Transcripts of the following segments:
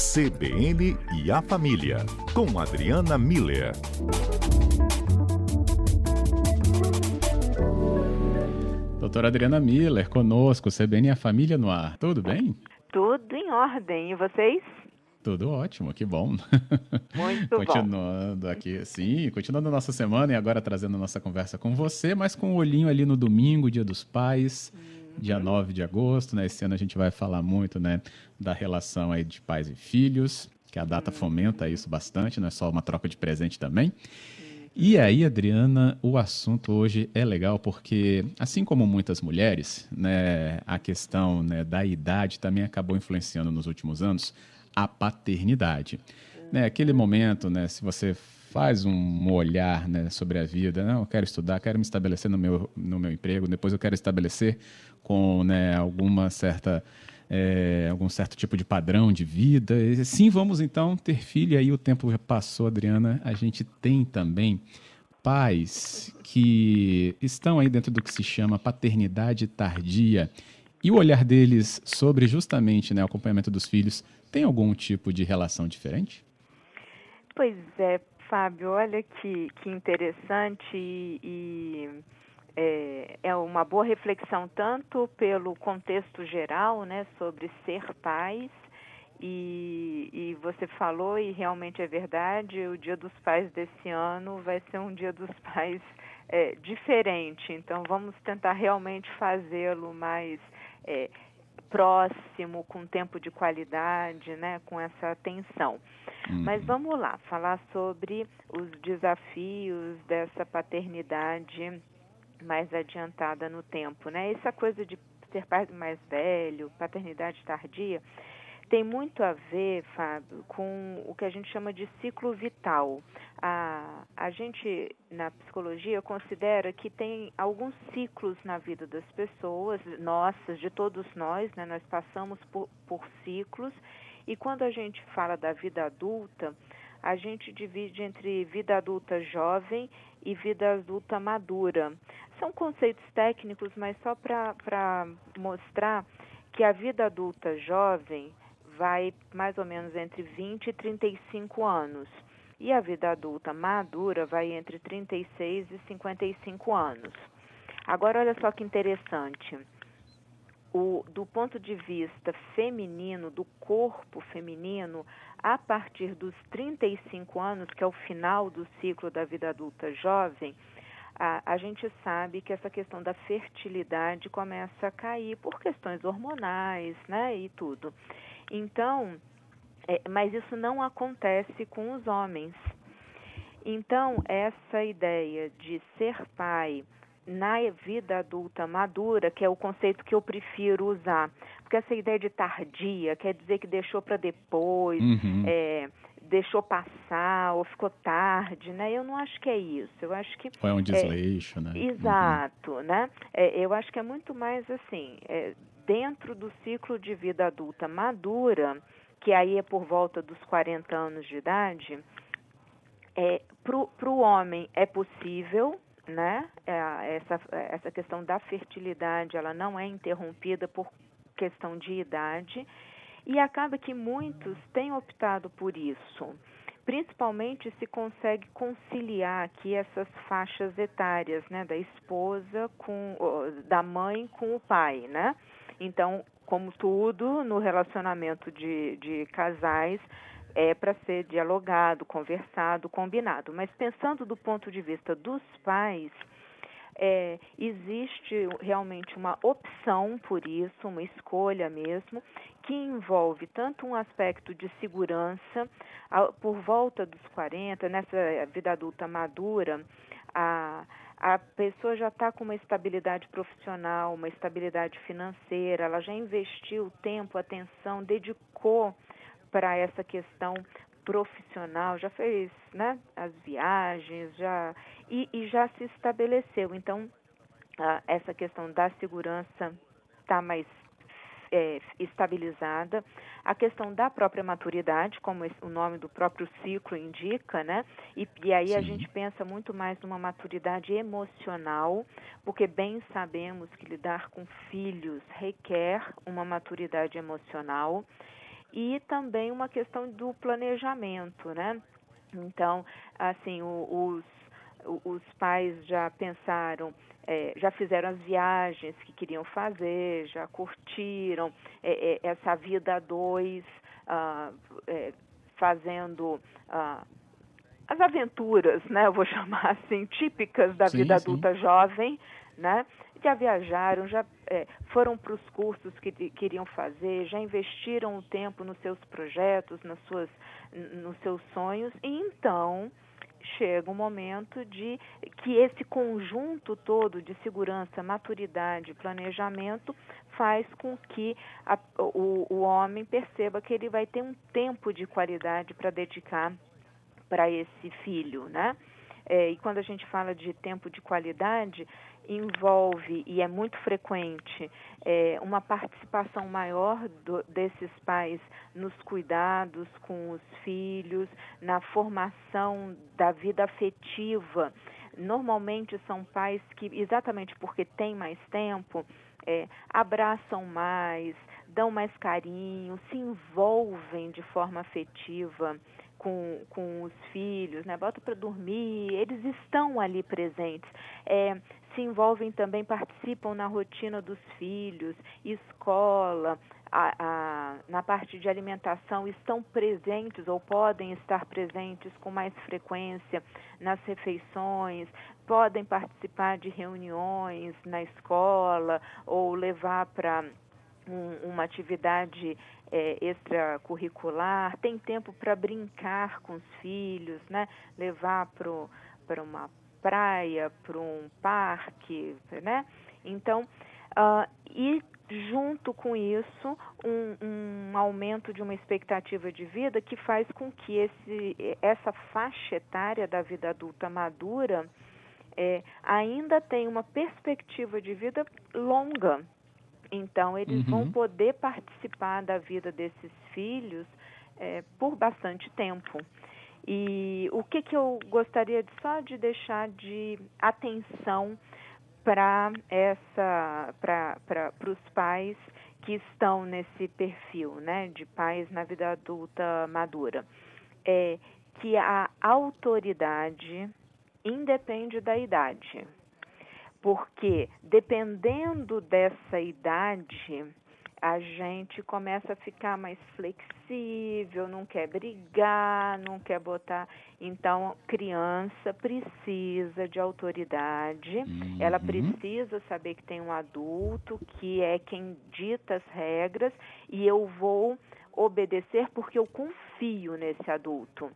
CBN e a Família, com Adriana Miller. Doutora Adriana Miller, conosco, CBN e a Família no ar. Tudo bem? Tudo em ordem. E vocês? Tudo ótimo, que bom. Muito continuando bom. aqui, sim, continuando a nossa semana e agora trazendo a nossa conversa com você, mas com o um olhinho ali no domingo, dia dos pais, uhum. Dia 9 de agosto, né? Esse ano a gente vai falar muito, né, da relação aí de pais e filhos, que a data uhum. fomenta isso bastante, não é só uma troca de presente também. Uhum. E aí, Adriana, o assunto hoje é legal porque, assim como muitas mulheres, né, a questão né, da idade também acabou influenciando nos últimos anos a paternidade. Né, aquele momento, né, se você faz um olhar né, sobre a vida, não, eu quero estudar, quero me estabelecer no meu, no meu emprego, depois eu quero estabelecer com né, alguma certa é, algum certo tipo de padrão de vida. Sim, vamos então ter filho. E aí o tempo já passou, Adriana. A gente tem também pais que estão aí dentro do que se chama paternidade tardia. E o olhar deles sobre justamente né, o acompanhamento dos filhos tem algum tipo de relação diferente? Pois é, Fábio, olha que, que interessante e, e é, é, uma boa reflexão tanto pelo contexto geral, né, sobre ser pais, e, e, você falou, e realmente é verdade, o Dia dos Pais desse ano vai ser um Dia dos Pais é, diferente, então vamos tentar realmente fazê-lo mais é, próximo, com tempo de qualidade, né, com essa atenção. Uhum. Mas vamos lá, falar sobre os desafios dessa paternidade mais adiantada no tempo, né? Essa coisa de ser pai mais velho, paternidade tardia, tem muito a ver, Fábio, com o que a gente chama de ciclo vital. A, a gente, na psicologia, considera que tem alguns ciclos na vida das pessoas, nossas, de todos nós, né? nós passamos por, por ciclos, e quando a gente fala da vida adulta, a gente divide entre vida adulta jovem e vida adulta madura. São conceitos técnicos, mas só para mostrar que a vida adulta jovem vai mais ou menos entre 20 e 35 anos. E a vida adulta madura vai entre 36 e 55 anos. Agora, olha só que interessante. O, do ponto de vista feminino, do corpo feminino, a partir dos 35 anos, que é o final do ciclo da vida adulta jovem, a, a gente sabe que essa questão da fertilidade começa a cair por questões hormonais, né, e tudo. Então, é, mas isso não acontece com os homens. Então, essa ideia de ser pai na vida adulta madura, que é o conceito que eu prefiro usar, porque essa ideia de tardia quer dizer que deixou para depois, uhum. é, deixou passar ou ficou tarde, né? Eu não acho que é isso. Eu acho que ou é um desleixo, é, né? Exato, uhum. né? É, eu acho que é muito mais assim, é, dentro do ciclo de vida adulta madura, que aí é por volta dos 40 anos de idade, é, para o homem é possível, né? É, essa, essa questão da fertilidade ela não é interrompida por questão de idade e acaba que muitos têm optado por isso. Principalmente se consegue conciliar aqui essas faixas etárias, né, da esposa com da mãe com o pai, né? Então, como tudo no relacionamento de, de casais, é para ser dialogado, conversado, combinado. Mas pensando do ponto de vista dos pais, é, existe realmente uma opção por isso, uma escolha mesmo, que envolve tanto um aspecto de segurança, por volta dos 40, nessa vida adulta madura, a, a pessoa já está com uma estabilidade profissional, uma estabilidade financeira, ela já investiu tempo, atenção, dedicou para essa questão profissional, já fez né, as viagens, já e, e já se estabeleceu. Então, essa questão da segurança está mais é, estabilizada. A questão da própria maturidade, como esse, o nome do próprio ciclo indica, né? E, e aí Sim. a gente pensa muito mais numa maturidade emocional, porque bem sabemos que lidar com filhos requer uma maturidade emocional. E também uma questão do planejamento, né? Então, assim, os, os pais já pensaram, é, já fizeram as viagens que queriam fazer, já curtiram é, é, essa vida a dois, ah, é, fazendo ah, as aventuras, né? Eu vou chamar assim, típicas da sim, vida adulta sim. jovem, né? Já viajaram, já é, foram para os cursos que queriam fazer, já investiram o tempo nos seus projetos, nas suas, nos seus sonhos, e então chega um momento de que esse conjunto todo de segurança, maturidade, planejamento faz com que a, o, o homem perceba que ele vai ter um tempo de qualidade para dedicar para esse filho, né? É, e quando a gente fala de tempo de qualidade, envolve, e é muito frequente, é, uma participação maior do, desses pais nos cuidados com os filhos, na formação da vida afetiva. Normalmente são pais que, exatamente porque têm mais tempo, é, abraçam mais, dão mais carinho, se envolvem de forma afetiva com, com os filhos, né? bota para dormir, eles estão ali presentes. É, se envolvem também, participam na rotina dos filhos, escola, a, a, na parte de alimentação, estão presentes ou podem estar presentes com mais frequência nas refeições, podem participar de reuniões na escola ou levar para um, uma atividade é, extracurricular, tem tempo para brincar com os filhos, né? levar para uma praia, para um parque, né? Então, uh, e junto com isso, um, um, aumento de uma expectativa de vida que faz com que esse, essa faixa etária da vida adulta madura é, ainda tenha uma perspectiva de vida longa. Então, eles uhum. vão poder participar da vida desses filhos é, por bastante tempo. E o que, que eu gostaria de, só de deixar de atenção para essa para os pais que estão nesse perfil, né, de pais na vida adulta madura, é que a autoridade independe da idade. Porque dependendo dessa idade, a gente começa a ficar mais flexível, não quer brigar, não quer botar. Então, criança precisa de autoridade, uhum. ela precisa saber que tem um adulto que é quem dita as regras e eu vou obedecer porque eu confio nesse adulto.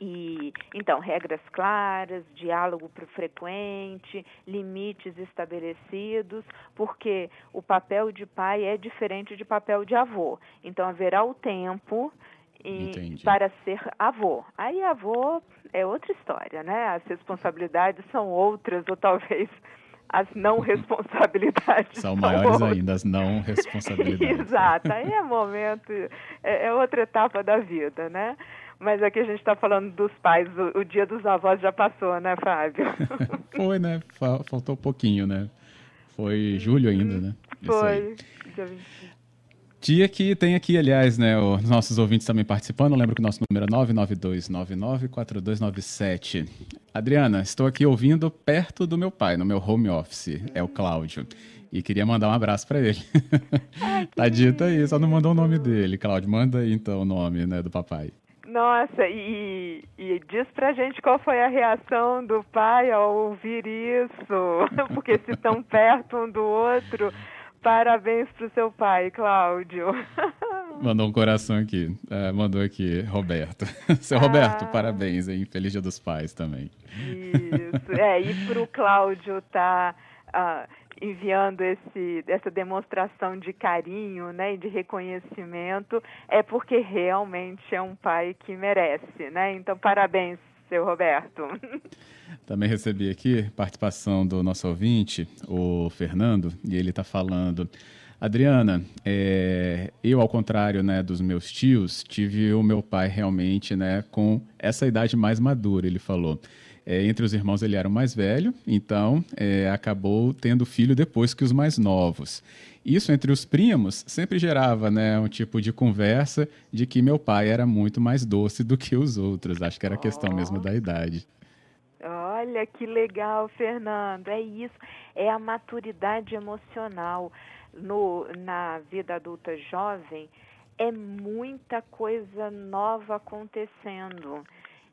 E então, regras claras, diálogo frequente, limites estabelecidos, porque o papel de pai é diferente de papel de avô. Então haverá o tempo e, para ser avô. Aí avô é outra história, né? As responsabilidades são outras, ou talvez as não responsabilidades são, são maiores outras. ainda as não responsabilidades. Exato, aí é momento, é, é outra etapa da vida, né? Mas aqui a gente está falando dos pais, o, o, dia dos avós já passou, né, Fábio? Foi, né? Faltou um pouquinho, né? Foi julho ainda, né? Foi, dia 20. Dia que tem aqui, aliás, né, os nossos ouvintes também participando. Lembro que o nosso número é 992994297. Adriana, estou aqui ouvindo perto do meu pai, no meu home office. É o Cláudio. E queria mandar um abraço para ele. Ai, tá dito aí, só não mandou o nome dele. Cláudio, manda aí então o nome né, do papai. Nossa, e, e diz pra gente qual foi a reação do pai ao ouvir isso, porque se estão perto um do outro. Parabéns pro seu pai, Cláudio. Mandou um coração aqui. É, mandou aqui, Roberto. Seu Roberto, ah, parabéns, hein? Feliz Dia dos Pais também. Isso. É, e pro Cláudio tá. Ah, enviando esse, essa demonstração de carinho né, e de reconhecimento, é porque realmente é um pai que merece. Né? Então, parabéns, seu Roberto. Também recebi aqui participação do nosso ouvinte, o Fernando, e ele está falando. Adriana, é, eu, ao contrário né, dos meus tios, tive o meu pai realmente né, com essa idade mais madura, ele falou. É, entre os irmãos ele era o mais velho, então é, acabou tendo filho depois que os mais novos. Isso entre os primos sempre gerava né, um tipo de conversa de que meu pai era muito mais doce do que os outros. Acho que era questão oh. mesmo da idade. Olha que legal, Fernando. É isso, é a maturidade emocional no, na vida adulta jovem. É muita coisa nova acontecendo.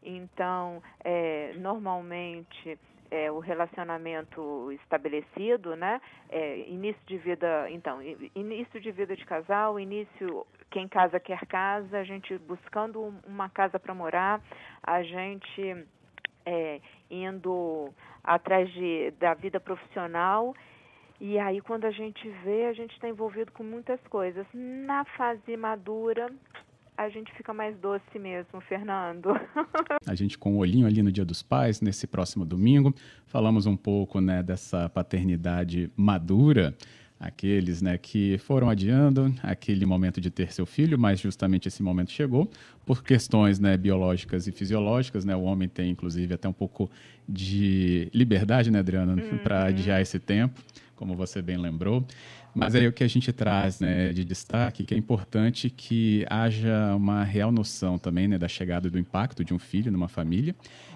Então, é, normalmente é, o relacionamento estabelecido, né? É, início de vida, então, início de vida de casal, início quem casa quer casa, a gente buscando uma casa para morar, a gente é, indo atrás de, da vida profissional. E aí, quando a gente vê, a gente está envolvido com muitas coisas. Na fase madura, a gente fica mais doce mesmo, Fernando. a gente com o um olhinho ali no Dia dos Pais, nesse próximo domingo, falamos um pouco né, dessa paternidade madura, aqueles né, que foram adiando aquele momento de ter seu filho, mas justamente esse momento chegou por questões né, biológicas e fisiológicas. Né, o homem tem, inclusive, até um pouco de liberdade, né, Adriana, uhum. para adiar esse tempo, como você bem lembrou. Mas aí o que a gente traz né, de destaque que é importante que haja uma real noção também né, da chegada do impacto de um filho numa família,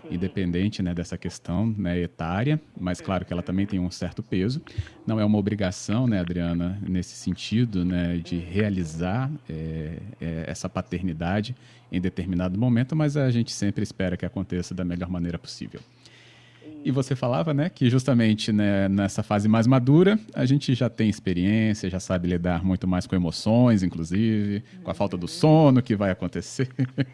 independente né, dessa questão né, etária, mas claro que ela também tem um certo peso. Não é uma obrigação, né, Adriana, nesse sentido né, de realizar é, é, essa paternidade em determinado momento, mas a gente sempre espera que aconteça da melhor maneira possível. E você falava, né, que justamente né, nessa fase mais madura, a gente já tem experiência, já sabe lidar muito mais com emoções, inclusive, com a falta do sono que vai acontecer.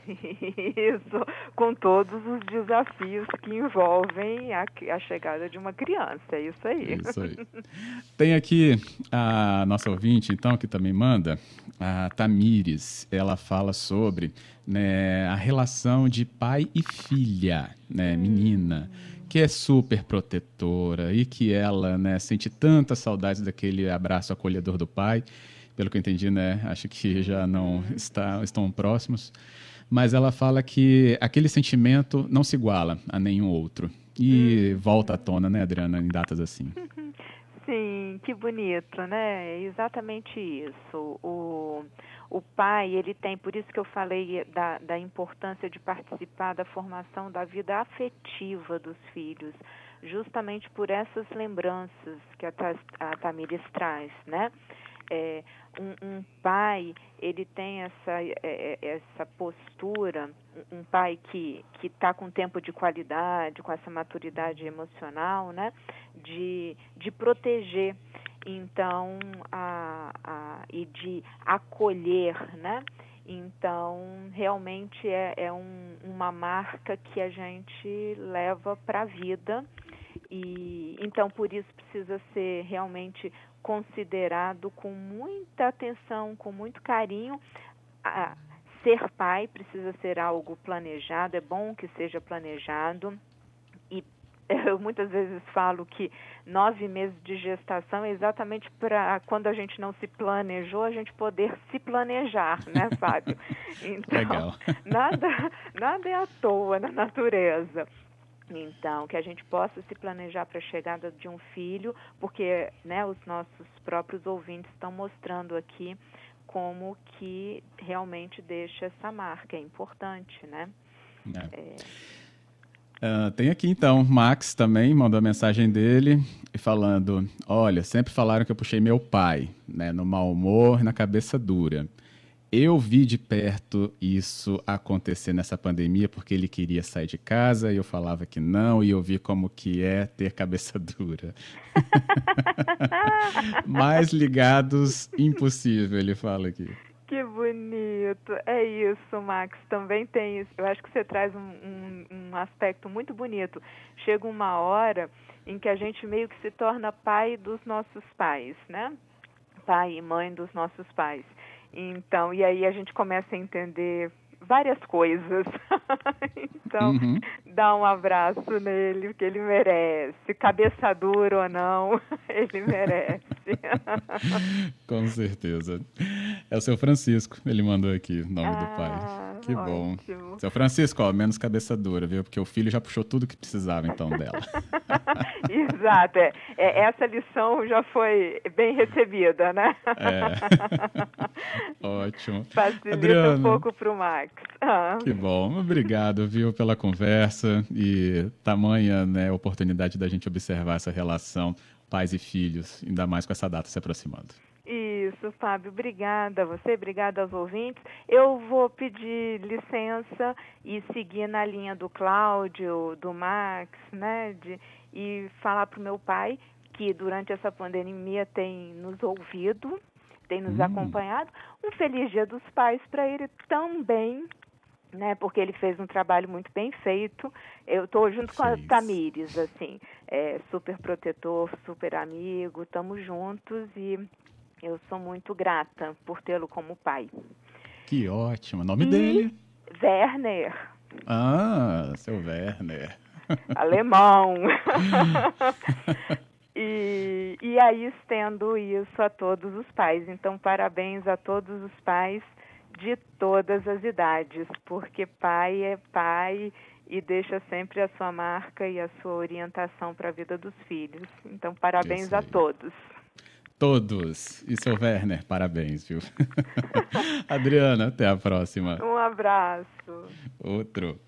Isso, com todos os desafios que envolvem a, a chegada de uma criança, é isso aí. Isso aí. Tem aqui a nossa ouvinte, então, que também manda, a Tamires. Ela fala sobre né, a relação de pai e filha, né, menina. Hum que é super protetora e que ela né, sente tanta saudade daquele abraço acolhedor do pai. Pelo que eu entendi, né, acho que já não está, estão próximos. Mas ela fala que aquele sentimento não se iguala a nenhum outro. E hum. volta à tona, né, Adriana, em datas assim. Sim, que bonito, né? É exatamente isso. O, o pai, ele tem, por isso que eu falei da, da importância de participar da formação da vida afetiva dos filhos, justamente por essas lembranças que a, a Tamires traz, né? É, um, um, pai ele tem essa, é, é essa postura, um pai que que está com tempo de qualidade, com essa maturidade emocional, né, de, de proteger então a, a, e de acolher, né? Então realmente é, é um, uma marca que a gente leva para a vida e então por isso precisa ser realmente considerado com muita atenção, com muito carinho. A, ser pai precisa ser algo planejado, é bom que seja planejado eu muitas vezes falo que nove meses de gestação é exatamente para quando a gente não se planejou, a gente poder se planejar, né, Fábio? Então, Legal. nada, nada é à toa na natureza. Então, que a gente possa se planejar para a chegada de um filho, porque né, os nossos próprios ouvintes estão mostrando aqui como que realmente deixa essa marca, é importante, né? É. É... Uh, tem aqui então, Max também mandou a mensagem dele falando: Olha, sempre falaram que eu puxei meu pai, né, no mau humor, na cabeça dura. Eu vi de perto isso acontecer nessa pandemia porque ele queria sair de casa e eu falava que não e eu vi como que é ter cabeça dura. Mais ligados, impossível, ele fala aqui. Que bonito. É isso, Max. Também tem isso. Eu acho que você traz um, um, um, aspecto muito bonito. Chega uma hora em que a gente meio que se torna pai dos nossos pais, né? Pai e mãe dos nossos pais. Então, e aí a gente começa a entender várias coisas. então, uhum. dá um abraço nele, porque ele merece. Cabeça dura ou não, ele merece. Com certeza. É o seu Francisco, ele mandou aqui o nome ah, do pai. Que bom. Ótimo. Seu Francisco, ó, menos cabeça dura, viu? Porque o filho já puxou tudo que precisava, então, dela. Exato. É, é, essa lição já foi bem recebida, né? É. Ótimo. Facilita Adriana, um pouco para o Max. Ah. Que bom. Obrigado, viu, pela conversa e tamanha né, oportunidade da gente observar essa relação pais e filhos, ainda mais com essa data se aproximando. Isso, Fábio, obrigada a você, obrigada aos ouvintes. Eu vou pedir licença e seguir na linha do Cláudio, do Max, né, de, e falar para o meu pai que durante essa pandemia tem nos ouvido, tem nos hum. acompanhado. Um feliz Dia dos Pais para ele também, né? Porque ele fez um trabalho muito bem feito. Eu estou junto com a Tamires, assim, é, super protetor, super amigo, estamos juntos e eu sou muito grata por tê-lo como pai. Que ótimo. O nome e dele? Werner. Ah, seu Werner. Alemão. e, e aí estendo isso a todos os pais. Então, parabéns a todos os pais de todas as idades, porque pai é pai e deixa sempre a sua marca e a sua orientação para a vida dos filhos. Então, parabéns a todos todos. E seu Werner, parabéns, viu? Adriana, até a próxima. Um abraço. Outro.